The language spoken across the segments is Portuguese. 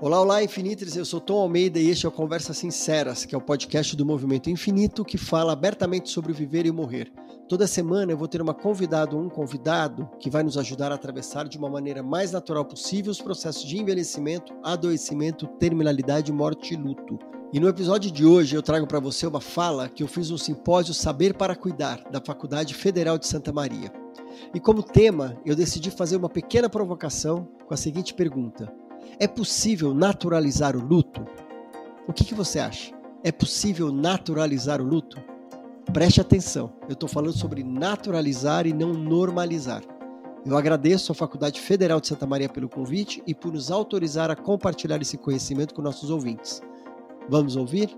Olá, olá, Infinitres. Eu sou Tom Almeida e este é o Conversas Sinceras, que é o podcast do Movimento Infinito que fala abertamente sobre viver e morrer. Toda semana eu vou ter uma convidada ou um convidado que vai nos ajudar a atravessar de uma maneira mais natural possível os processos de envelhecimento, adoecimento, terminalidade, morte e luto. E no episódio de hoje eu trago para você uma fala que eu fiz no simpósio Saber para Cuidar, da Faculdade Federal de Santa Maria. E como tema, eu decidi fazer uma pequena provocação com a seguinte pergunta: É possível naturalizar o luto? O que, que você acha? É possível naturalizar o luto? Preste atenção, eu estou falando sobre naturalizar e não normalizar. Eu agradeço à Faculdade Federal de Santa Maria pelo convite e por nos autorizar a compartilhar esse conhecimento com nossos ouvintes. Vamos ouvir?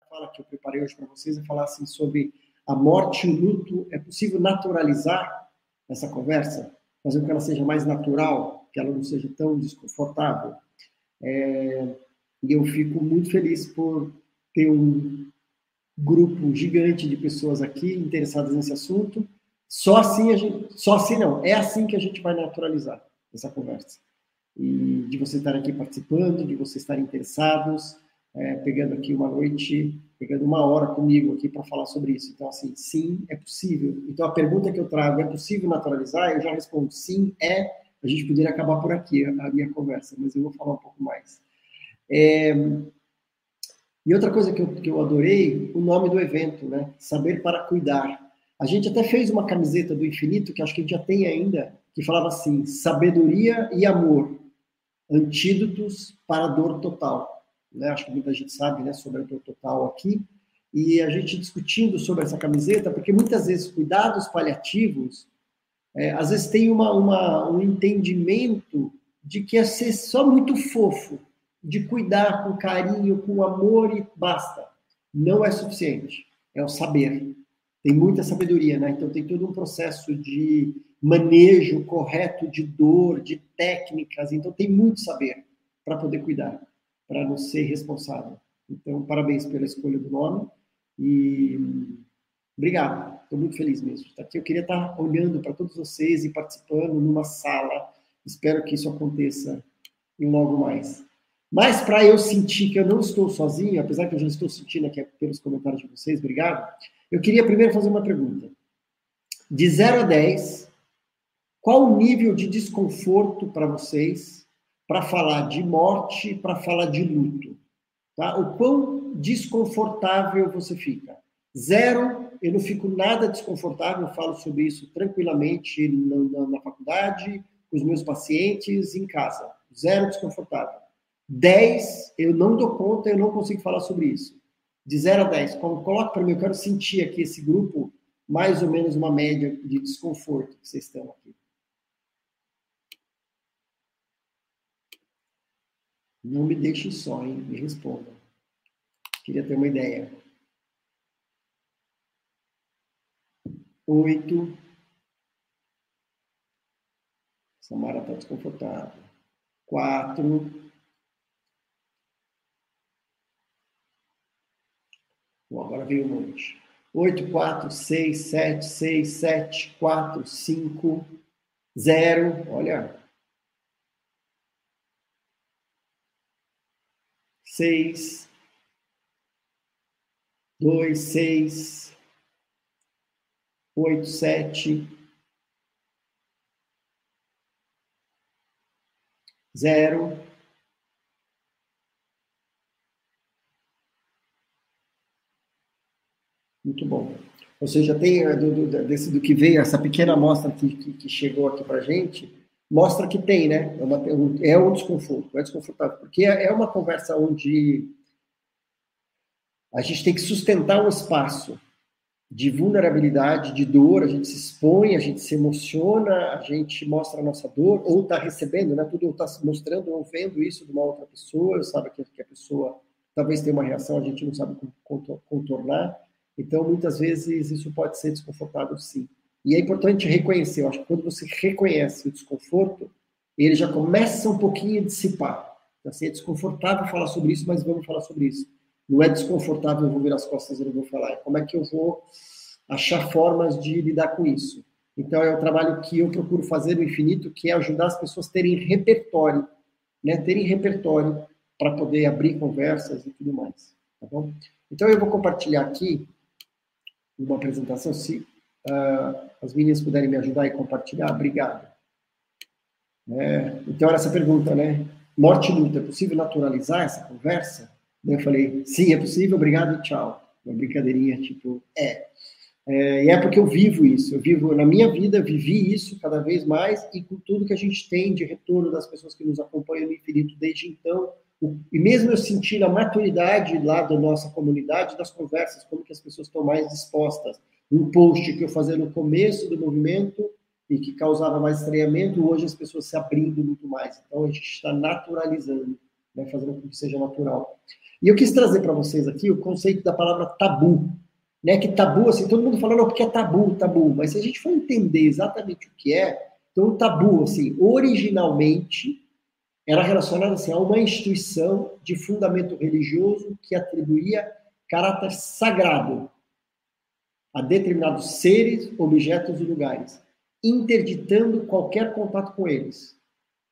A fala que eu preparei hoje para vocês é falar assim sobre a morte e o luto. É possível naturalizar essa conversa? Fazer com que ela seja mais natural, que ela não seja tão desconfortável? É... E eu fico muito feliz por ter um grupo gigante de pessoas aqui interessadas nesse assunto. Só assim a gente, só assim não, é assim que a gente vai naturalizar essa conversa. E de vocês estarem aqui participando, de vocês estarem interessados, é, pegando aqui uma noite, pegando uma hora comigo aqui para falar sobre isso. Então, assim, sim, é possível. Então, a pergunta que eu trago, é possível naturalizar? Eu já respondo, sim, é. A gente poderia acabar por aqui a minha conversa, mas eu vou falar um pouco mais. É, e outra coisa que eu, que eu adorei, o nome do evento, né? Saber para cuidar. A gente até fez uma camiseta do infinito, que acho que a gente já tem ainda, que falava assim: sabedoria e amor, antídotos para a dor total. Né? Acho que muita gente sabe né, sobre a dor total aqui. E a gente discutindo sobre essa camiseta, porque muitas vezes cuidados paliativos, é, às vezes tem uma, uma, um entendimento de que é ser só muito fofo, de cuidar com carinho, com amor e basta. Não é suficiente. É o saber. Tem muita sabedoria, né? Então tem todo um processo de manejo correto de dor, de técnicas. Então tem muito saber para poder cuidar, para não ser responsável. Então parabéns pela escolha do nome e obrigado. Estou muito feliz mesmo de estar aqui. Eu queria estar olhando para todos vocês e participando numa sala. Espero que isso aconteça em logo mais. Mas para eu sentir que eu não estou sozinho, apesar que eu já estou sentindo aqui pelos comentários de vocês, obrigado. Eu queria primeiro fazer uma pergunta. De 0 a 10, qual o nível de desconforto para vocês para falar de morte, para falar de luto? Tá? O quão desconfortável você fica? Zero, eu não fico nada desconfortável, eu falo sobre isso tranquilamente na, na, na faculdade, com os meus pacientes, em casa. Zero desconfortável. 10, eu não dou conta, eu não consigo falar sobre isso. De 0 a 10, coloca para mim, eu quero sentir aqui esse grupo, mais ou menos uma média de desconforto que vocês estão aqui. Não me deixem só, hein? Me respondam. Queria ter uma ideia. Oito. Samara está desconfortável. Quatro. Bom, agora veio um monte. 8, 4, 6, 7, 6, 7, 4, 5, 0. Olha. 6, 2, 6, 8, 7, 0. Muito bom. Ou seja, tem eh, do, do, desse, do que veio, essa pequena amostra que, que, que chegou aqui para gente, mostra que tem, né? É, uma, é um desconforto, é desconfortável, porque é, é uma conversa onde a gente tem que sustentar um espaço de vulnerabilidade, de dor, a gente se expõe, a gente se emociona, a gente mostra a nossa dor, ou está recebendo, né? Tudo está mostrando ou vendo isso de uma outra pessoa, sabe que, que a pessoa talvez tenha uma reação, a gente não sabe como contornar. Então, muitas vezes, isso pode ser desconfortável, sim. E é importante reconhecer, eu acho que quando você reconhece o desconforto, ele já começa um pouquinho a dissipar. Assim, é desconfortável falar sobre isso, mas vamos falar sobre isso. Não é desconfortável, eu vou virar as costas e não vou falar. Como é que eu vou achar formas de lidar com isso. Então, é o trabalho que eu procuro fazer no infinito, que é ajudar as pessoas a terem repertório, né? Terem repertório para poder abrir conversas e tudo mais, tá bom? Então, eu vou compartilhar aqui uma apresentação, se uh, as meninas puderem me ajudar e compartilhar, obrigado. É, então, era essa pergunta, né? Morte luta, é possível naturalizar essa conversa? Eu falei, sim, é possível, obrigado e tchau. Uma brincadeirinha, tipo, é. é. E é porque eu vivo isso, eu vivo, na minha vida, vivi isso cada vez mais, e com tudo que a gente tem de retorno das pessoas que nos acompanham no infinito desde então, e mesmo eu sentindo a maturidade lá da nossa comunidade, das conversas, como que as pessoas estão mais dispostas. Um post que eu fazia no começo do movimento, e que causava mais estranhamento, hoje as pessoas se abrindo muito mais. Então a gente está naturalizando, né, fazendo com que seja natural. E eu quis trazer para vocês aqui o conceito da palavra tabu, né? Que tabu, assim, todo mundo fala, não, porque é tabu, tabu. Mas se a gente for entender exatamente o que é, então o tabu, assim, originalmente era relacionado assim, a uma instituição de fundamento religioso que atribuía caráter sagrado a determinados seres, objetos e lugares, interditando qualquer contato com eles.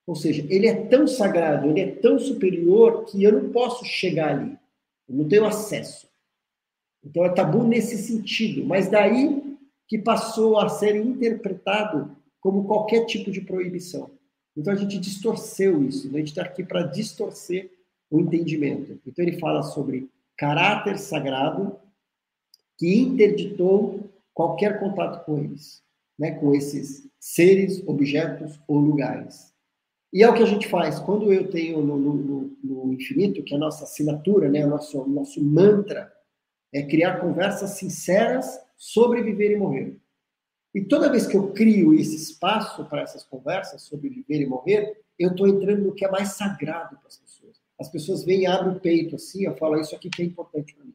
Ou seja, ele é tão sagrado, ele é tão superior que eu não posso chegar ali. Eu não tenho acesso. Então é tabu nesse sentido. Mas daí que passou a ser interpretado como qualquer tipo de proibição. Então a gente distorceu isso. Né? A gente está aqui para distorcer o entendimento. Então ele fala sobre caráter sagrado que interditou qualquer contato com eles, né? com esses seres, objetos ou lugares. E é o que a gente faz. Quando eu tenho no, no, no infinito, que é a nossa assinatura, né, o nosso, nosso mantra, é criar conversas sinceras sobre viver e morrer. E toda vez que eu crio esse espaço para essas conversas sobre viver e morrer, eu estou entrando no que é mais sagrado para as pessoas. As pessoas vêm abrem o peito assim, eu falo, isso aqui que é importante para mim.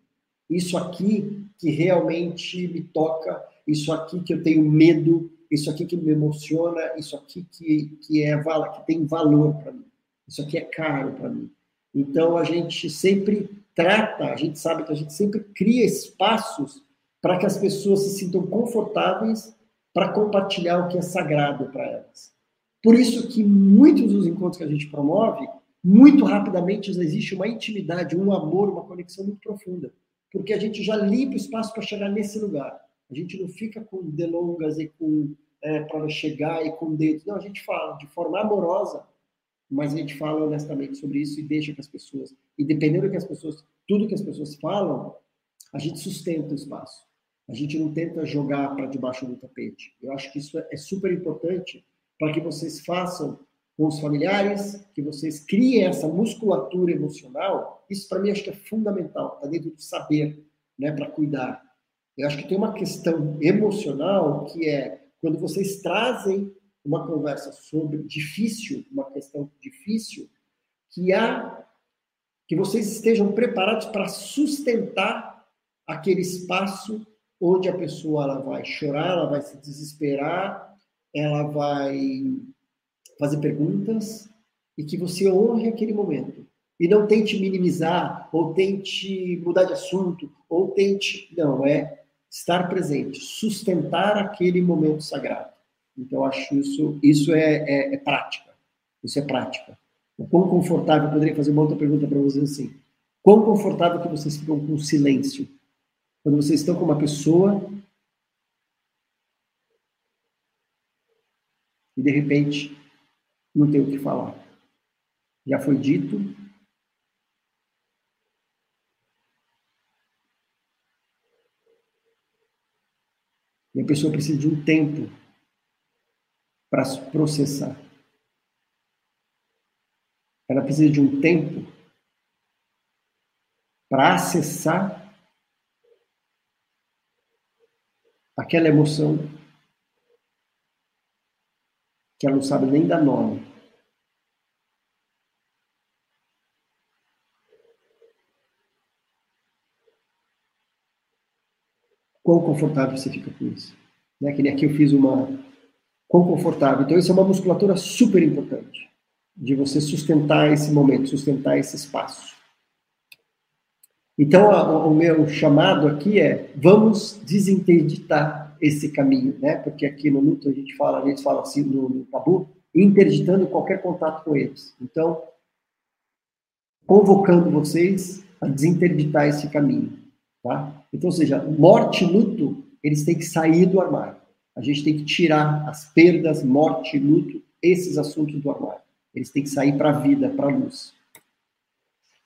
Isso aqui que realmente me toca, isso aqui que eu tenho medo, isso aqui que me emociona, isso aqui que, que, é, que tem valor para mim, isso aqui é caro para mim. Então a gente sempre trata, a gente sabe que a gente sempre cria espaços para que as pessoas se sintam confortáveis para compartilhar o que é sagrado para elas. Por isso que muitos dos encontros que a gente promove, muito rapidamente existe uma intimidade, um amor, uma conexão muito profunda, porque a gente já limpa o espaço para chegar nesse lugar. A gente não fica com delongas e com é, para chegar e com dedos. Não, a gente fala de forma amorosa, mas a gente fala honestamente sobre isso e deixa que as pessoas, e dependendo do que as pessoas, tudo que as pessoas falam, a gente sustenta o espaço. A gente não tenta jogar para debaixo do tapete. Eu acho que isso é super importante para que vocês façam com os familiares, que vocês criem essa musculatura emocional. Isso para mim acho que é fundamental, está dentro do saber, né, para cuidar. Eu acho que tem uma questão emocional que é quando vocês trazem uma conversa sobre difícil, uma questão difícil, que há que vocês estejam preparados para sustentar aquele espaço onde a pessoa ela vai chorar, ela vai se desesperar, ela vai fazer perguntas e que você honre aquele momento e não tente minimizar ou tente mudar de assunto ou tente não é estar presente, sustentar aquele momento sagrado. Então, acho isso, isso é, é, é prática. Isso é prática. O quão confortável, eu poderia fazer uma outra pergunta para vocês assim. Quão confortável que vocês ficam com o silêncio? Quando vocês estão com uma pessoa e de repente não tem o que falar. Já foi dito, E a pessoa precisa de um tempo para processar. Ela precisa de um tempo para acessar aquela emoção que ela não sabe nem dar nome. Quão confortável você fica com isso. Né? Que nem aqui eu fiz uma. Quão confortável. Então, isso é uma musculatura super importante de você sustentar esse momento, sustentar esse espaço. Então, a, o meu chamado aqui é: vamos desinterditar esse caminho, né? Porque aqui no luto a gente fala, a gente fala assim no, no tabu, interditando qualquer contato com eles. Então, convocando vocês a desinterditar esse caminho, tá? Então, ou seja, morte luto, eles têm que sair do armário. A gente tem que tirar as perdas, morte, luto, esses assuntos do armário. Eles têm que sair para a vida, para a luz.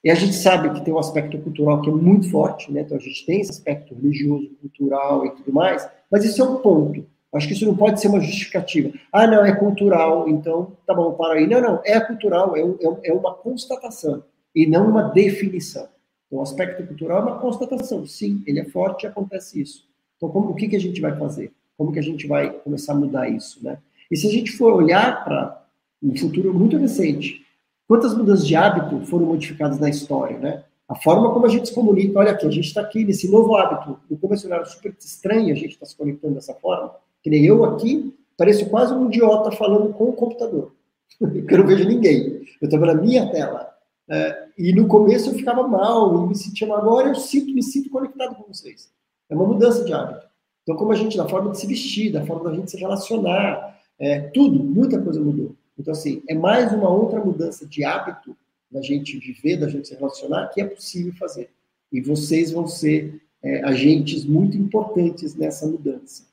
E a gente sabe que tem um aspecto cultural que é muito forte, né? Então a gente tem esse aspecto religioso, cultural e tudo mais, mas isso é um ponto. Acho que isso não pode ser uma justificativa. Ah, não, é cultural, então tá bom, para aí. Não, não, é cultural, é, um, é uma constatação e não uma definição. Então, o aspecto cultural é uma constatação. Sim, ele é forte e acontece isso. Então, como, o que, que a gente vai fazer? Como que a gente vai começar a mudar isso, né? E se a gente for olhar para um futuro muito recente, quantas mudanças de hábito foram modificadas na história, né? A forma como a gente se comunica, olha aqui, a gente está aqui nesse novo hábito, no convencional super estranho, a gente está se conectando dessa forma, que nem eu aqui, pareço quase um idiota falando com o computador, porque eu não vejo ninguém, eu estou na minha tela. É, e no começo eu ficava mal, e me sentia mal, agora eu sinto, me sinto conectado com vocês. É uma mudança de hábito. Então, como a gente, da forma de se vestir, da forma da gente se relacionar, é, tudo, muita coisa mudou. Então, assim, é mais uma outra mudança de hábito da gente viver, da gente se relacionar, que é possível fazer. E vocês vão ser é, agentes muito importantes nessa mudança.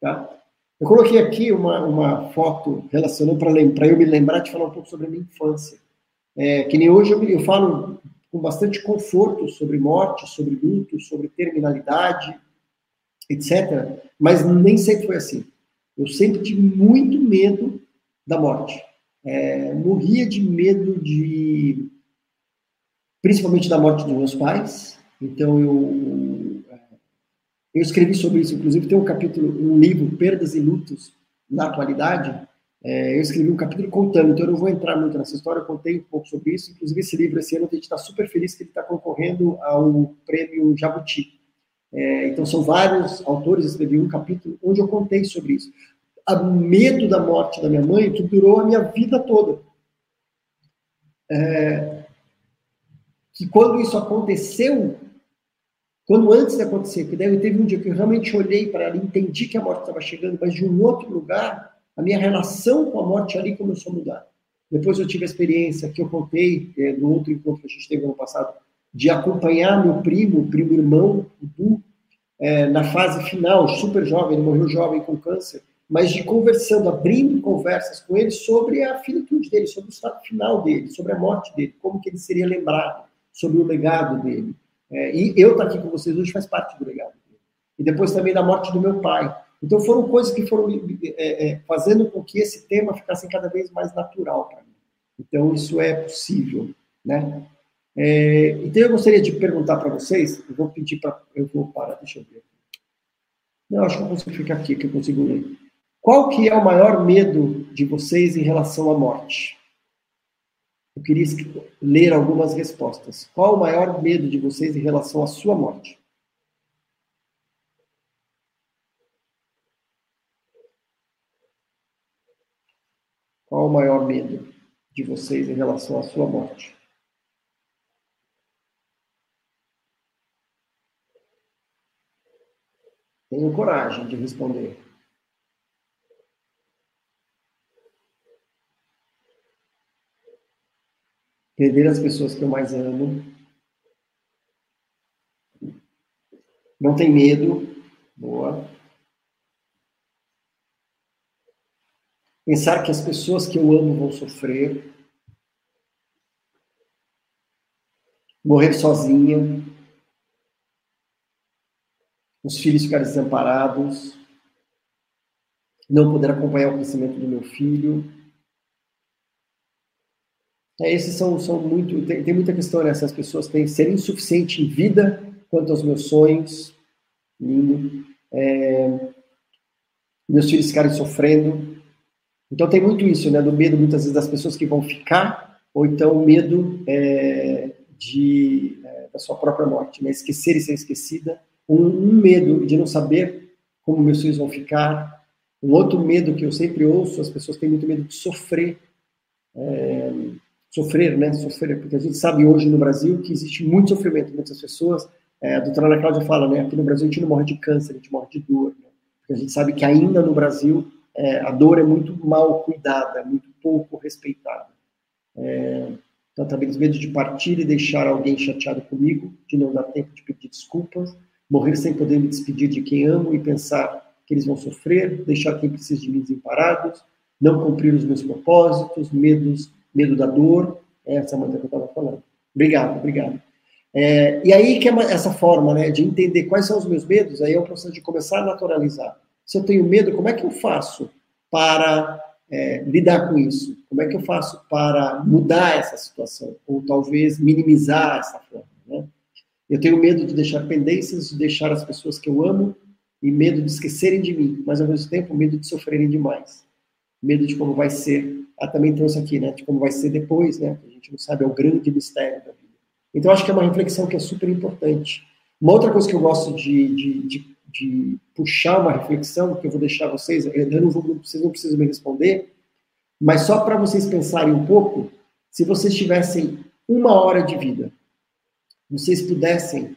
Tá? Eu coloquei aqui uma, uma foto relacionando para eu me lembrar de falar um pouco sobre a minha infância. É, que nem hoje eu, eu falo com bastante conforto sobre morte, sobre luto, sobre terminalidade, etc. Mas nem sempre foi assim. Eu sempre tive muito medo da morte. É, morria de medo de, principalmente da morte dos meus pais. Então eu eu escrevi sobre isso, inclusive tem um capítulo, um livro, Perdas e Lutos na Atualidade. É, eu escrevi um capítulo contando, então eu não vou entrar muito nessa história, eu contei um pouco sobre isso. Inclusive, esse livro, esse ano, a gente está super feliz que ele está concorrendo ao prêmio Jabuti. É, então, são vários autores, escrevi um capítulo onde eu contei sobre isso a medo da morte da minha mãe que durou a minha vida toda. É, que quando isso aconteceu, quando antes de acontecer, que deve teve um dia que eu realmente olhei para ela, entendi que a morte estava chegando, mas de um outro lugar, a minha relação com a morte ali começou a mudar. Depois eu tive a experiência que eu contei é, no outro encontro que a gente teve no ano passado, de acompanhar meu primo, primo irmão, o Du, é, na fase final, super jovem, ele morreu jovem com câncer, mas de conversando, abrindo conversas com ele sobre a finitude dele, sobre o estado final dele, sobre a morte dele, como que ele seria lembrado, sobre o legado dele. É, e eu estar aqui com vocês hoje faz parte do legado dele. E depois também da morte do meu pai. Então foram coisas que foram é, é, fazendo com que esse tema ficasse cada vez mais natural para mim. Então isso é possível, né? É, então eu gostaria de perguntar para vocês, eu vou pedir para, eu vou parar, deixa eu ver. Não, acho que eu consigo ficar aqui, que eu consigo ler. Qual que é o maior medo de vocês em relação à morte? Eu queria ler algumas respostas. Qual o maior medo de vocês em relação à sua morte? Qual o maior medo de vocês em relação à sua morte? Tenham coragem de responder. perder as pessoas que eu mais amo. Não tem medo. Boa. Pensar que as pessoas que eu amo vão sofrer. Morrer sozinha. Os filhos ficarem desamparados. Não poder acompanhar o crescimento do meu filho é, esses são, são muito. Tem, tem muita questão nessas né? pessoas têm ser insuficiente em vida quanto aos meus sonhos. Lindo. É, meus filhos ficarem sofrendo. Então tem muito isso, né? Do medo muitas vezes das pessoas que vão ficar, ou então o medo é, de, é, da sua própria morte, né? Esquecer e ser esquecida. Um, um medo de não saber como meus filhos vão ficar. Um outro medo que eu sempre ouço, as pessoas têm muito medo de sofrer. É, sofrer, né? Sofrer, porque a gente sabe hoje no Brasil que existe muito sofrimento muitas pessoas. É, a doutora Ana Cláudia fala, né? Aqui no Brasil a gente não morre de câncer, a gente morre de dor. Né? Porque a gente sabe que ainda no Brasil é, a dor é muito mal cuidada, muito pouco respeitada. É, então, talvez medo de partir e deixar alguém chateado comigo, de não dar tempo de pedir desculpas, morrer sem poder me despedir de quem amo e pensar que eles vão sofrer, deixar quem precisa de mim desamparados, não cumprir os meus propósitos, medos, medo da dor, é essa maneira que eu estava falando. Obrigado, obrigado. É, e aí que é essa forma né, de entender quais são os meus medos, aí é o processo de começar a naturalizar. Se eu tenho medo, como é que eu faço para é, lidar com isso? Como é que eu faço para mudar essa situação? Ou talvez minimizar essa forma? Né? Eu tenho medo de deixar pendências, de deixar as pessoas que eu amo e medo de esquecerem de mim, mas ao mesmo tempo medo de sofrerem demais. Medo de como vai ser. Ah, também trouxe aqui, né? De como vai ser depois, né? A gente não sabe, é o grande mistério da vida. Então, acho que é uma reflexão que é super importante. Uma outra coisa que eu gosto de, de, de, de puxar uma reflexão, que eu vou deixar vocês, eu não vou, vocês não precisam me responder, mas só para vocês pensarem um pouco, se vocês tivessem uma hora de vida, vocês pudessem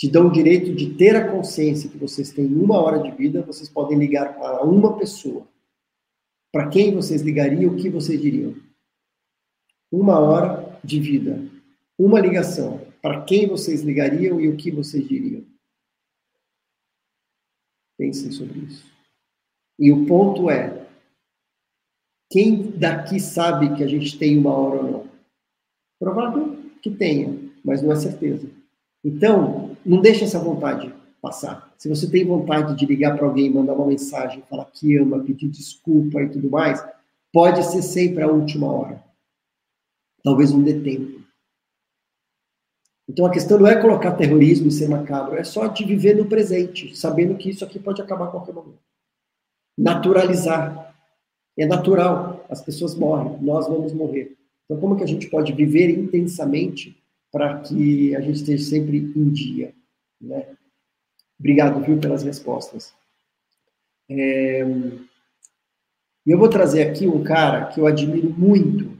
te dão o direito de ter a consciência que vocês têm uma hora de vida, vocês podem ligar para uma pessoa. Para quem vocês ligariam, o que vocês diriam? Uma hora de vida. Uma ligação. Para quem vocês ligariam e o que vocês diriam? Pensem sobre isso. E o ponto é: quem daqui sabe que a gente tem uma hora ou não? Provável que tenha, mas não é certeza. Então, não deixe essa vontade passar. Se você tem vontade de ligar para alguém, mandar uma mensagem, falar que ama, pedir desculpa e tudo mais, pode ser sempre a última hora. Talvez não dê tempo. Então a questão não é colocar terrorismo e ser macabro, é só de viver no presente, sabendo que isso aqui pode acabar a qualquer momento. Naturalizar. É natural, as pessoas morrem, nós vamos morrer. Então como que a gente pode viver intensamente para que a gente esteja sempre em dia. Né? Obrigado, viu, pelas respostas. É... Eu vou trazer aqui um cara que eu admiro muito.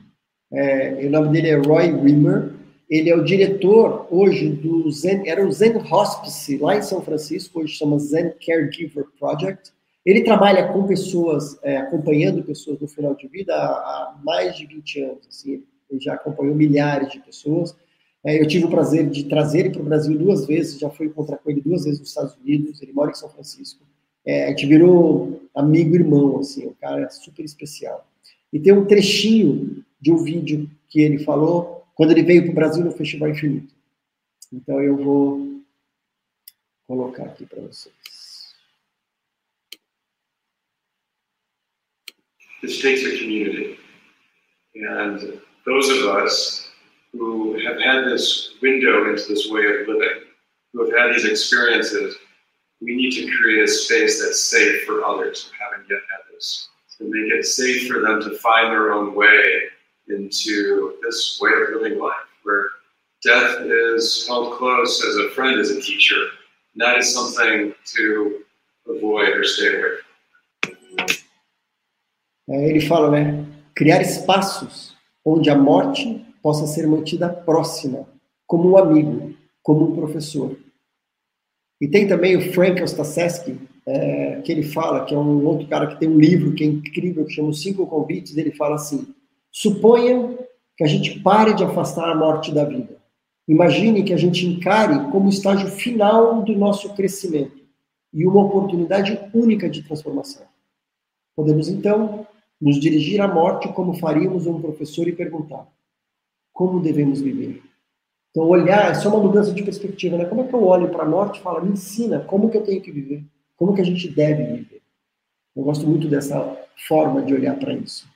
É, o nome dele é Roy Rimmer. Ele é o diretor hoje do Zen, era o Zen Hospice lá em São Francisco, hoje chama Zen Caregiver Project. Ele trabalha com pessoas, é, acompanhando pessoas no final de vida há, há mais de 20 anos. Assim, ele já acompanhou milhares de pessoas. É, eu tive o prazer de trazer ele para o Brasil duas vezes, já fui encontrar com ele duas vezes nos Estados Unidos, ele mora em São Francisco. É, a gente virou amigo irmão, assim, o cara super especial. E tem um trechinho de um vídeo que ele falou quando ele veio para o Brasil no Festival Infinito. Então eu vou colocar aqui para vocês. This takes a community. And those of us who have had this window into this way of living, who have had these experiences, we need to create a space that's safe for others who haven't yet had this. To make it safe for them to find their own way into this way of living life, where death is held close as a friend, as a teacher. That is something to avoid or stay away from. ele fala, né? Criar espaços onde a morte possa ser mantida próxima, como um amigo, como um professor. E tem também o Frank Ostaseski, é, que ele fala, que é um outro cara que tem um livro que é incrível, que chama Os Cinco Convites, ele fala assim, suponha que a gente pare de afastar a morte da vida. Imagine que a gente encare como estágio final do nosso crescimento e uma oportunidade única de transformação. Podemos, então, nos dirigir à morte como faríamos um professor e perguntar: como devemos viver. Então, olhar é só uma mudança de perspectiva, né? Como é que eu olho para a morte e falo, me ensina como que eu tenho que viver, como que a gente deve viver. Eu gosto muito dessa forma de olhar para isso.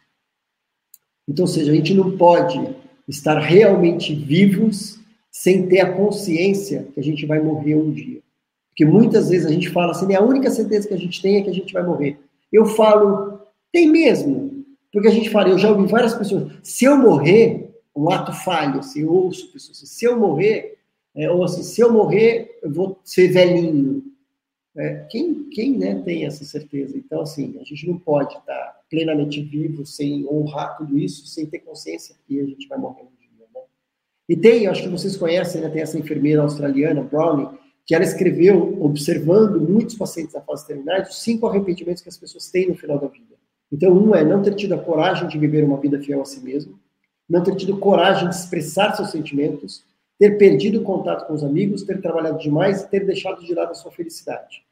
Então, ou seja, a gente não pode estar realmente vivos sem ter a consciência que a gente vai morrer um dia. Porque muitas vezes a gente fala assim, a única certeza que a gente tem é que a gente vai morrer. Eu falo, tem mesmo. Porque a gente fala, eu já ouvi várias pessoas, se eu morrer, um ato falho, assim, eu ouço pessoas assim, se eu morrer, é, ou assim, se eu morrer, eu vou ser velhinho. É, quem, quem né, tem essa certeza? Então, assim, a gente não pode estar plenamente vivo sem honrar tudo isso, sem ter consciência que a gente vai morrer um dia. Né? E tem, acho que vocês conhecem, né, tem essa enfermeira australiana, Brownie, que ela escreveu, observando muitos pacientes da fase terminais, os cinco arrependimentos que as pessoas têm no final da vida. Então, um é não ter tido a coragem de viver uma vida fiel a si mesmo, não ter tido coragem de expressar seus sentimentos, ter perdido o contato com os amigos, ter trabalhado demais e ter deixado de lado a sua felicidade.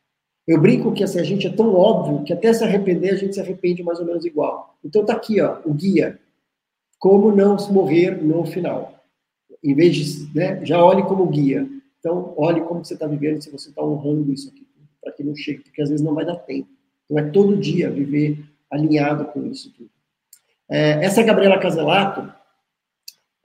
Eu brinco que assim, a gente é tão óbvio que até se arrepender, a gente se arrepende mais ou menos igual. Então tá aqui, ó, o guia. Como não morrer no final. Em vez de, né, já olhe como guia. Então, olhe como você está vivendo, se você está honrando isso aqui, para que não chegue, porque às vezes não vai dar tempo. Então, é todo dia viver alinhado com isso tudo. É, essa Gabriela Caselato,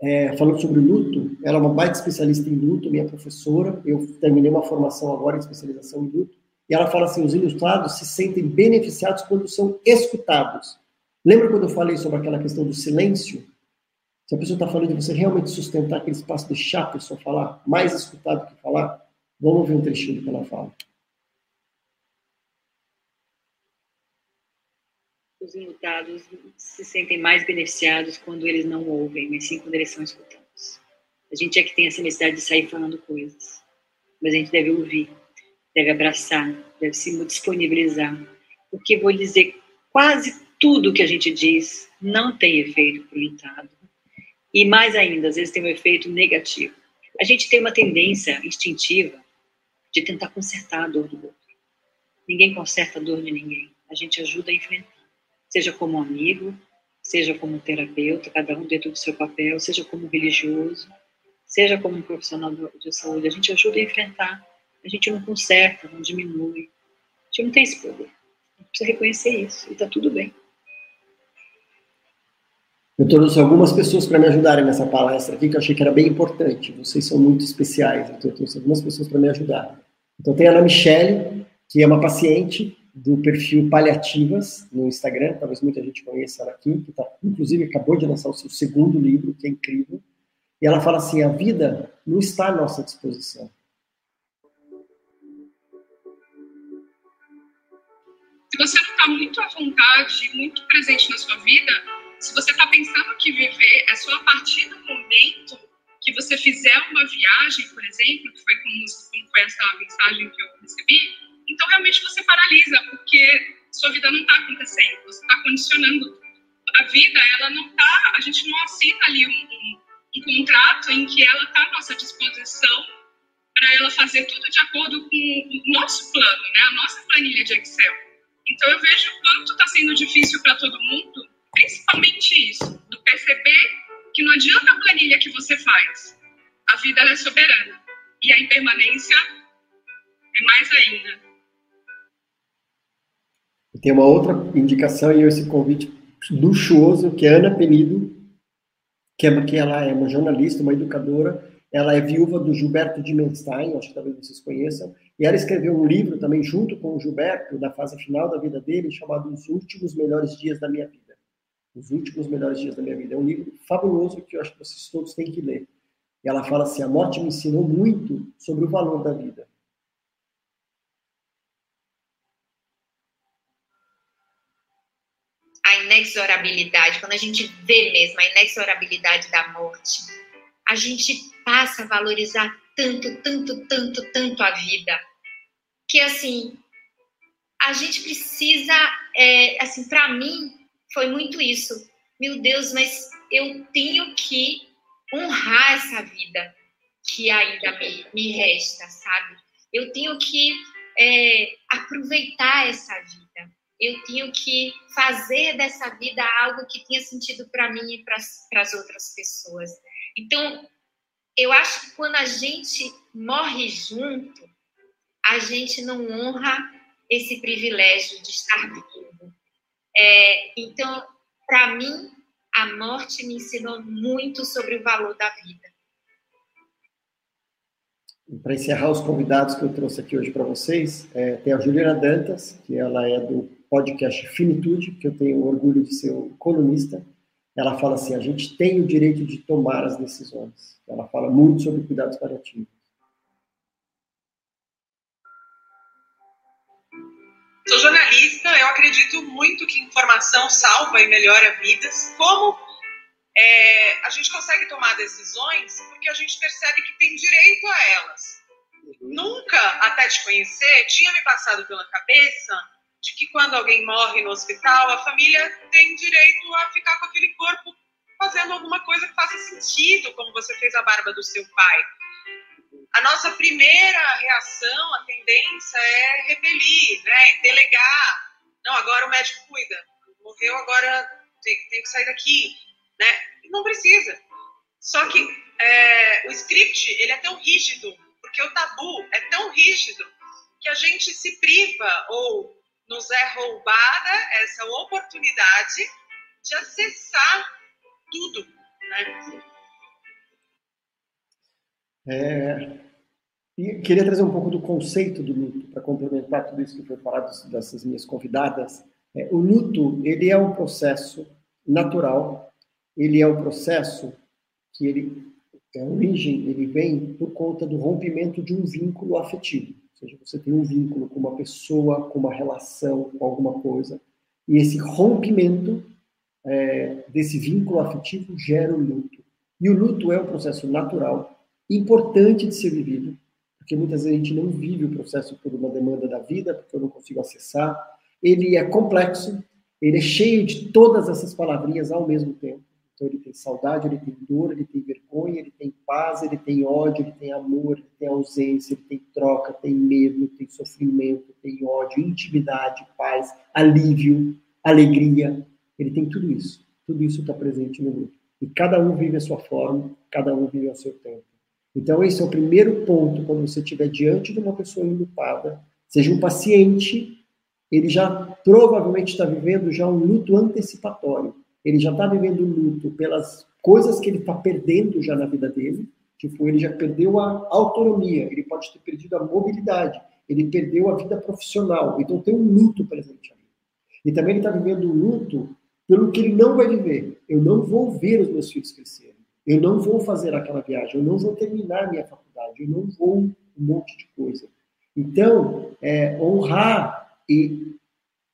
é, falando sobre luto, ela é uma baita especialista em luto, minha professora, eu terminei uma formação agora em especialização em luto, e ela fala assim, os ilustrados se sentem beneficiados quando são escutados. Lembra quando eu falei sobre aquela questão do silêncio? Se a pessoa está falando de você realmente sustentar aquele espaço, deixar a pessoa falar, mais escutado que falar, vamos ver um trechinho do que ela fala. os enlutados se sentem mais beneficiados quando eles não ouvem, mas sim quando eles são escutados. A gente é que tem essa necessidade de sair falando coisas, mas a gente deve ouvir, deve abraçar, deve se disponibilizar, porque vou dizer, quase tudo que a gente diz não tem efeito para o lutado. E mais ainda, às vezes tem um efeito negativo. A gente tem uma tendência instintiva de tentar consertar a dor do outro. Ninguém conserta a dor de ninguém. A gente ajuda a enfrentar seja como amigo, seja como terapeuta, cada um dentro do seu papel, seja como religioso, seja como um profissional de saúde. A gente ajuda a enfrentar, a gente não conserta, não diminui. A gente não tem esse poder. A gente precisa reconhecer isso e está tudo bem. Eu trouxe algumas pessoas para me ajudarem nessa palestra aqui, que eu achei que era bem importante. Vocês são muito especiais, então eu trouxe algumas pessoas para me ajudar. Então tem a Ana Michele, que é uma paciente do perfil Paliativas no Instagram, talvez muita gente conheça ela aqui, que tá, inclusive acabou de lançar o seu segundo livro, que é incrível. E ela fala assim: a vida não está à nossa disposição. Se você não está muito à vontade, muito presente na sua vida, se você está pensando que viver é só a partir do momento que você fizer uma viagem, por exemplo, que foi como, como foi essa mensagem que eu recebi, então, realmente, você paralisa, porque sua vida não está acontecendo, você está condicionando. A vida, ela não está, a gente não assina ali um, um, um contrato em que ela está à nossa disposição para ela fazer tudo de acordo com o nosso plano, né? a nossa planilha de Excel. Então, eu vejo quanto está sendo difícil para todo mundo, principalmente isso, do perceber que não adianta a planilha que você faz, a vida é soberana. E a impermanência é mais ainda. Tem uma outra indicação e esse convite luxuoso, que é Ana Penido, que, é, que ela é uma jornalista, uma educadora, ela é viúva do Gilberto Dimenstein, acho que talvez vocês conheçam, e ela escreveu um livro também junto com o Gilberto, da fase final da vida dele, chamado Os Últimos Melhores Dias da Minha Vida. Os Últimos Melhores Dias da Minha Vida. É um livro fabuloso que eu acho que vocês todos têm que ler. E ela fala assim, a morte me ensinou muito sobre o valor da vida. inexorabilidade, quando a gente vê mesmo a inexorabilidade da morte, a gente passa a valorizar tanto, tanto, tanto, tanto a vida, que assim, a gente precisa, é, assim, para mim, foi muito isso. Meu Deus, mas eu tenho que honrar essa vida que ainda me, me resta, sabe? Eu tenho que é, aproveitar essa vida eu tinha que fazer dessa vida algo que tinha sentido para mim e para as outras pessoas. Então, eu acho que quando a gente morre junto, a gente não honra esse privilégio de estar vivo. É, então, para mim, a morte me ensinou muito sobre o valor da vida. Para encerrar os convidados que eu trouxe aqui hoje para vocês, é, tem a Juliana Dantas, que ela é do podcast Finitude, que eu tenho orgulho de ser o colunista, ela fala assim: a gente tem o direito de tomar as decisões. Ela fala muito sobre cuidados paliativos. Sou jornalista, eu acredito muito que informação salva e melhora vidas. Como é, a gente consegue tomar decisões? Porque a gente percebe que tem direito a elas. nunca, até te conhecer, tinha me passado pela cabeça de que quando alguém morre no hospital, a família tem direito a ficar com aquele corpo fazendo alguma coisa que faça sentido, como você fez a barba do seu pai. A nossa primeira reação, a tendência é repelir, né? delegar. Não, agora o médico cuida. Morreu, agora tem, tem que sair daqui. Né? Não precisa. Só que é, o script ele é tão rígido, porque o tabu é tão rígido, que a gente se priva ou nos é roubada essa oportunidade de acessar tudo, né? É, e queria trazer um pouco do conceito do luto para complementar tudo isso que foi falado dessas minhas convidadas. É, o luto ele é um processo natural, ele é um processo que ele a origem ele vem por conta do rompimento de um vínculo afetivo. Ou seja, você tem um vínculo com uma pessoa, com uma relação, com alguma coisa, e esse rompimento é, desse vínculo afetivo gera o luto. E o luto é um processo natural, importante de ser vivido, porque muitas vezes a gente não vive o processo por uma demanda da vida, porque eu não consigo acessar. Ele é complexo, ele é cheio de todas essas palavrinhas ao mesmo tempo. Então ele tem saudade, ele tem dor, ele tem vergonha, ele tem paz, ele tem ódio, ele tem amor, ele tem ausência, ele tem troca, tem medo, tem sofrimento, tem ódio, intimidade, paz, alívio, alegria. Ele tem tudo isso. Tudo isso está presente no grupo. E cada um vive a sua forma, cada um vive ao seu tempo. Então esse é o primeiro ponto quando você estiver diante de uma pessoa enlutada, seja um paciente, ele já provavelmente está vivendo já um luto antecipatório ele já está vivendo luto pelas coisas que ele está perdendo já na vida dele. Tipo, ele já perdeu a autonomia, ele pode ter perdido a mobilidade, ele perdeu a vida profissional. Então tem um luto presente ali. E também ele está vivendo um luto pelo que ele não vai viver. Eu não vou ver os meus filhos crescerem. Eu não vou fazer aquela viagem. Eu não vou terminar minha faculdade. Eu não vou um monte de coisa. Então, é, honrar e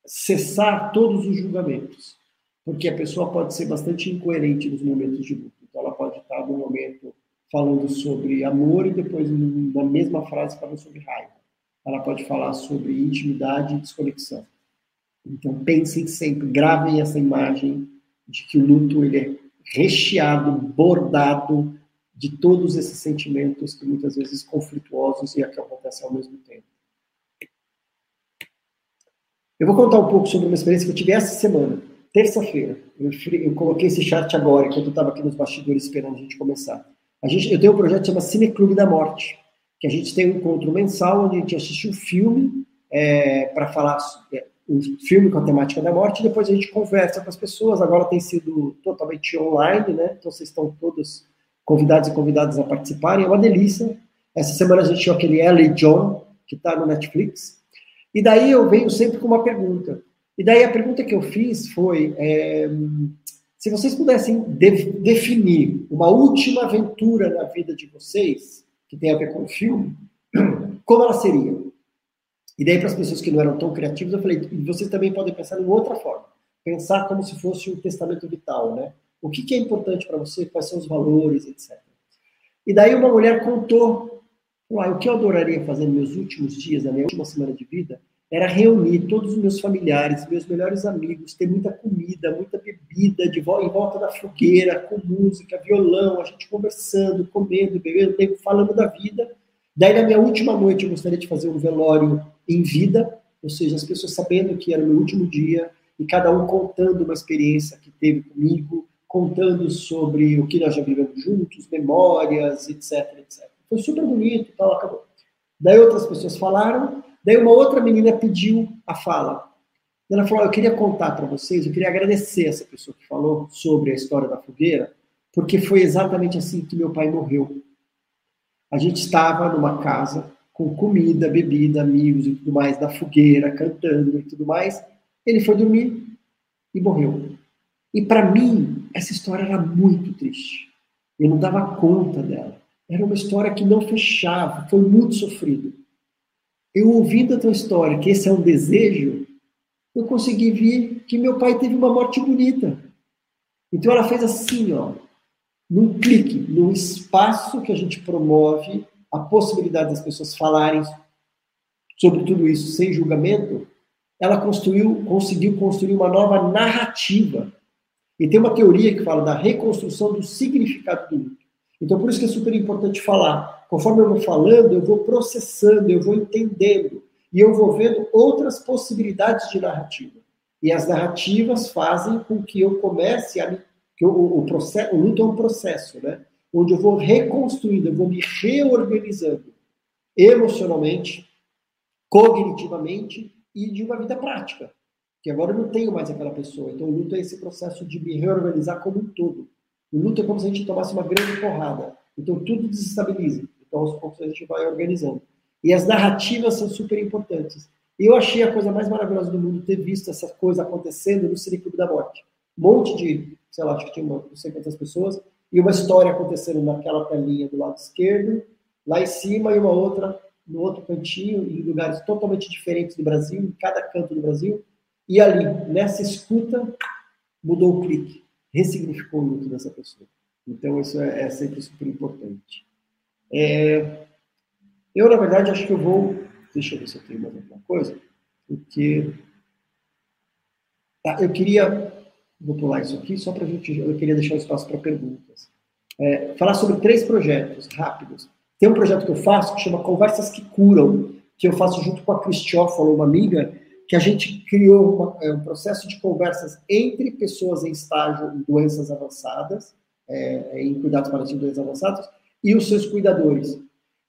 cessar todos os julgamentos porque a pessoa pode ser bastante incoerente nos momentos de luto. Então, ela pode estar no momento falando sobre amor e depois, na mesma frase, falando sobre raiva. Ela pode falar sobre intimidade e desconexão. Então, pensem sempre, gravem essa imagem de que o luto ele é recheado, bordado de todos esses sentimentos que muitas vezes conflituosos e acontecem ao mesmo tempo. Eu vou contar um pouco sobre uma experiência que eu tive essa semana terça-feira. Eu, eu, coloquei esse chart agora, enquanto eu estava aqui nos bastidores esperando a gente começar. A gente, eu tenho um projeto que chama Cine Clube da Morte, que a gente tem um encontro mensal onde a gente assiste um filme é, para falar é, um filme com a temática da morte, e depois a gente conversa com as pessoas. Agora tem sido totalmente online, né? Então vocês estão todos convidados e convidadas a participarem. É uma delícia. Essa semana a gente tinha aquele Ellie John, que está no Netflix. E daí eu venho sempre com uma pergunta. E daí a pergunta que eu fiz foi: é, se vocês pudessem de, definir uma última aventura na vida de vocês, que tem a ver com o filme, como ela seria? E daí, para as pessoas que não eram tão criativas, eu falei: vocês também podem pensar em outra forma. Pensar como se fosse um testamento vital, né? O que, que é importante para você, quais são os valores, etc. E daí uma mulher contou: o que eu adoraria fazer nos meus últimos dias, na minha última semana de vida, era reunir todos os meus familiares, meus melhores amigos, ter muita comida, muita bebida de em volta da fogueira, com música, violão, a gente conversando, comendo, bebendo, falando da vida. Daí, na minha última noite, eu gostaria de fazer um velório em vida, ou seja, as pessoas sabendo que era o meu último dia e cada um contando uma experiência que teve comigo, contando sobre o que nós já vivemos juntos, memórias, etc, etc. Foi super bonito, tal, acabou. Daí outras pessoas falaram, Daí uma outra menina pediu a fala. Ela falou: Eu queria contar para vocês, eu queria agradecer essa pessoa que falou sobre a história da fogueira, porque foi exatamente assim que meu pai morreu. A gente estava numa casa com comida, bebida, amigos e tudo mais, da fogueira, cantando e tudo mais. Ele foi dormir e morreu. E para mim, essa história era muito triste. Eu não dava conta dela. Era uma história que não fechava, foi muito sofrido eu ouvindo a tua história, que esse é um desejo, eu consegui ver que meu pai teve uma morte bonita. Então ela fez assim, ó, num clique, num espaço que a gente promove a possibilidade das pessoas falarem sobre tudo isso sem julgamento, ela construiu, conseguiu construir uma nova narrativa. E tem uma teoria que fala da reconstrução do significado do luto. Então, por isso que é super importante falar. Conforme eu vou falando, eu vou processando, eu vou entendendo. E eu vou vendo outras possibilidades de narrativa. E as narrativas fazem com que eu comece a. Que o, o, processo, o luto é um processo, né? Onde eu vou reconstruindo, eu vou me reorganizando emocionalmente, cognitivamente e de uma vida prática. Que agora eu não tenho mais aquela pessoa. Então, o luto é esse processo de me reorganizar como um todo. O luto é como se a gente tomasse uma grande porrada. Então, tudo desestabiliza. Então, aos poucos, a gente vai organizando. E as narrativas são super importantes. Eu achei a coisa mais maravilhosa do mundo ter visto essa coisa acontecendo no Cine Clube da Morte. Um monte de, sei lá, acho que tinha uma, não sei quantas pessoas, e uma história acontecendo naquela telinha do lado esquerdo, lá em cima, e uma outra no outro cantinho, em lugares totalmente diferentes do Brasil, em cada canto do Brasil, e ali, nessa escuta, mudou o clique, ressignificou o luto dessa pessoa. Então, isso é, é sempre super importante. É, eu, na verdade, acho que eu vou. Deixa eu ver se eu tenho mais alguma coisa, porque. Tá, eu queria. Vou pular isso aqui, só para a gente. Eu queria deixar um espaço para perguntas. É, falar sobre três projetos rápidos. Tem um projeto que eu faço que chama Conversas que Curam, que eu faço junto com a Cristiófalo, uma amiga, que a gente criou uma, é, um processo de conversas entre pessoas em estágio em doenças avançadas, é, em cuidados paliativos doenças avançadas, e os seus cuidadores,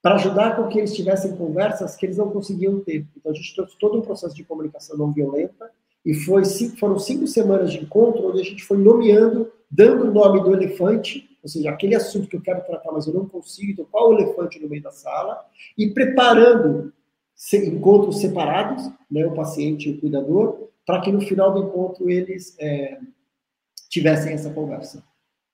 para ajudar com que eles tivessem conversas que eles não conseguiam ter. Então, a gente trouxe todo um processo de comunicação não violenta, e foi cinco, foram cinco semanas de encontro, onde a gente foi nomeando, dando o nome do elefante, ou seja, aquele assunto que eu quero tratar, mas eu não consigo, então qual o elefante no meio da sala, e preparando encontros separados, né, o paciente e o cuidador, para que no final do encontro eles é, tivessem essa conversa.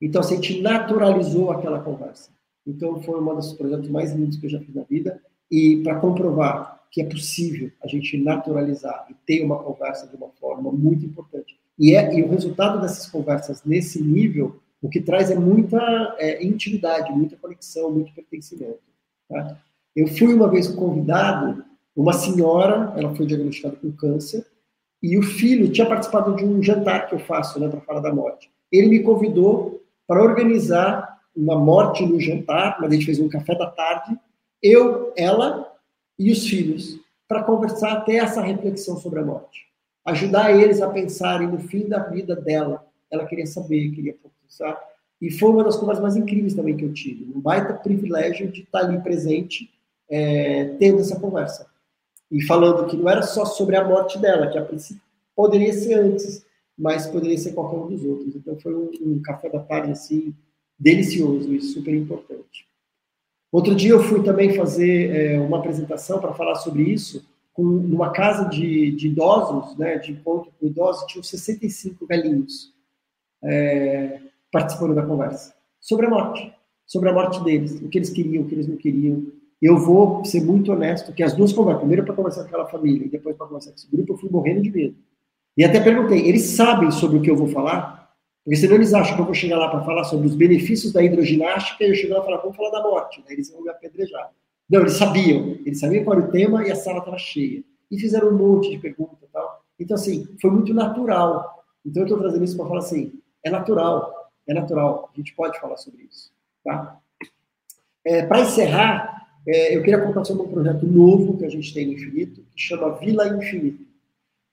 Então, a gente naturalizou aquela conversa. Então, foi um dos projetos mais lindos que eu já fiz na vida, e para comprovar que é possível a gente naturalizar e ter uma conversa de uma forma muito importante. E, é, e o resultado dessas conversas nesse nível o que traz é muita é, intimidade, muita conexão, muito pertencimento. Tá? Eu fui uma vez convidado, uma senhora, ela foi diagnosticada com câncer, e o filho tinha participado de um jantar que eu faço né, para falar da morte. Ele me convidou para organizar uma morte no jantar, mas a gente fez um café da tarde, eu, ela e os filhos, para conversar até essa reflexão sobre a morte. Ajudar eles a pensarem no fim da vida dela. Ela queria saber, queria sabe? E foi uma das conversas mais incríveis também que eu tive. Um baita privilégio de estar ali presente, é, tendo essa conversa. E falando que não era só sobre a morte dela, que a princípio poderia ser antes, mas poderia ser qualquer um dos outros. Então foi um, um café da tarde, assim, delicioso e super importante. Outro dia eu fui também fazer é, uma apresentação para falar sobre isso, com numa casa de, de idosos, né, de encontro com idosos, tinham 65 velhinhos. É, participando da conversa sobre a morte, sobre a morte deles, o que eles queriam, o que eles não queriam. Eu vou ser muito honesto que as duas conversas, primeiro para conversar com aquela família e depois para conversar com esse grupo, eu fui morrendo de medo. E até perguntei, eles sabem sobre o que eu vou falar? Porque senão eles acham que eu vou chegar lá para falar sobre os benefícios da hidroginástica e eu chego lá e falar, vamos falar da morte. Daí eles vão me apedrejar. Não, eles sabiam. Eles sabiam qual era o tema e a sala estava cheia. E fizeram um monte de perguntas e tal. Então, assim, foi muito natural. Então, eu estou trazendo isso para falar assim, é natural. É natural, a gente pode falar sobre isso. Tá? É, Para encerrar, é, eu queria contar sobre um projeto novo que a gente tem no Infinito, que chama Vila Infinito.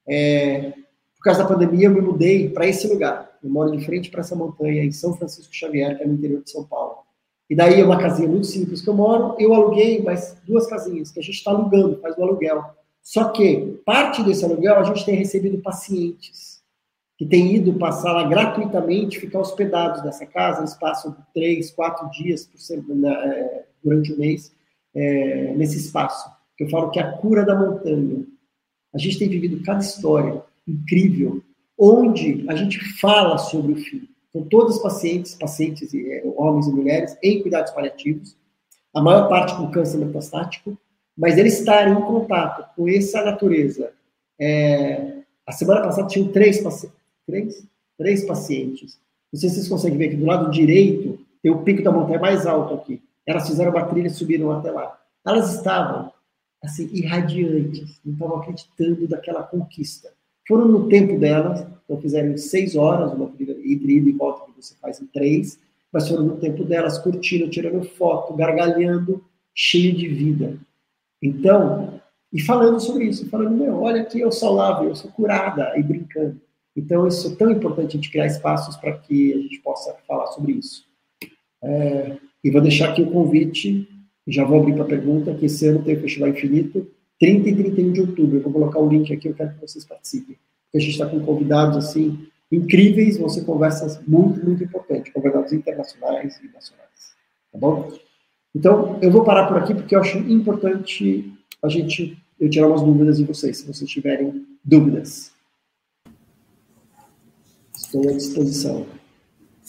É, por causa da pandemia, eu me mudei para esse lugar. Eu moro de frente para essa montanha, em São Francisco Xavier, que é no interior de São Paulo. E daí é uma casinha muito simples que eu moro. Eu aluguei mais duas casinhas que a gente está alugando, faz o aluguel. Só que parte desse aluguel a gente tem recebido pacientes que têm ido passar lá gratuitamente, ficar hospedados nessa casa, eles passam três, quatro dias por semana, é, durante o mês é, nesse espaço. Eu falo que é a cura da montanha. A gente tem vivido cada história incrível, onde a gente fala sobre o fim. Então, todos os pacientes, pacientes, é, homens e mulheres, em cuidados paliativos, a maior parte com câncer metastático, mas eles estarem em contato com essa natureza. É, a semana passada tinham três pacientes três, três pacientes. Não sei se vocês conseguem ver que do lado direito tem o pico da montanha mais alto aqui. Elas fizeram uma trilha e subiram até lá. Elas estavam, assim, irradiantes, não estavam acreditando daquela conquista. Foram no tempo delas, então fizeram em seis horas, uma trilha entre ida e volta que você faz em três, mas foram no tempo delas, curtindo, tirando foto, gargalhando, cheio de vida. Então, e falando sobre isso, falando, meu, olha aqui, eu sou saudável, eu sou curada, e brincando. Então, isso é tão importante a gente criar espaços para que a gente possa falar sobre isso. É, e vou deixar aqui o convite, já vou abrir para pergunta, que esse ano tem o Festival Infinito, 30 e 31 de outubro. Eu vou colocar o link aqui, eu quero que vocês participem. Porque a gente está com convidados, assim, incríveis, vão ser conversas muito, muito importantes, convidados internacionais e nacionais. Tá bom? Então, eu vou parar por aqui, porque eu acho importante a gente, eu tirar umas dúvidas de vocês, se vocês tiverem dúvidas. Estou à disposição.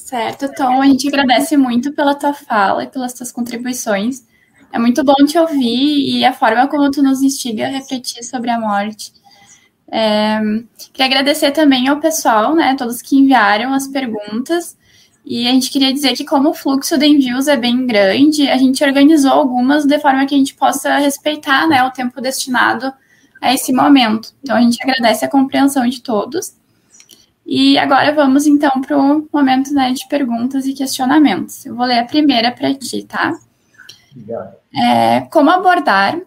Certo, Tom, a gente agradece muito pela tua fala e pelas tuas contribuições. É muito bom te ouvir e a forma como tu nos instiga a refletir sobre a morte. É, queria agradecer também ao pessoal, né, todos que enviaram as perguntas. E a gente queria dizer que, como o fluxo de envios é bem grande, a gente organizou algumas de forma que a gente possa respeitar né, o tempo destinado a esse momento. Então, a gente agradece a compreensão de todos. E agora vamos, então, para o momento né, de perguntas e questionamentos. Eu vou ler a primeira para ti, tá? Obrigado. É, como abordar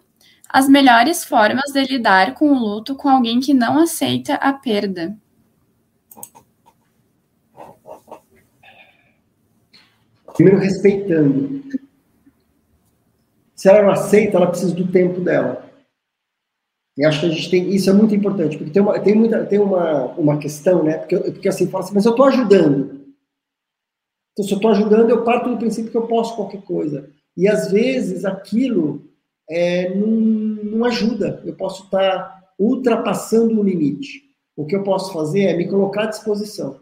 as melhores formas de lidar com o luto com alguém que não aceita a perda? Primeiro, respeitando. Se ela não aceita, ela precisa do tempo dela. E acho que a gente tem. Isso é muito importante, porque tem uma, tem muita, tem uma, uma questão, né? Porque, porque assim, fala assim, mas eu estou ajudando. Então, se eu estou ajudando, eu parto do princípio que eu posso qualquer coisa. E às vezes aquilo é, não, não ajuda. Eu posso estar tá ultrapassando o limite. O que eu posso fazer é me colocar à disposição.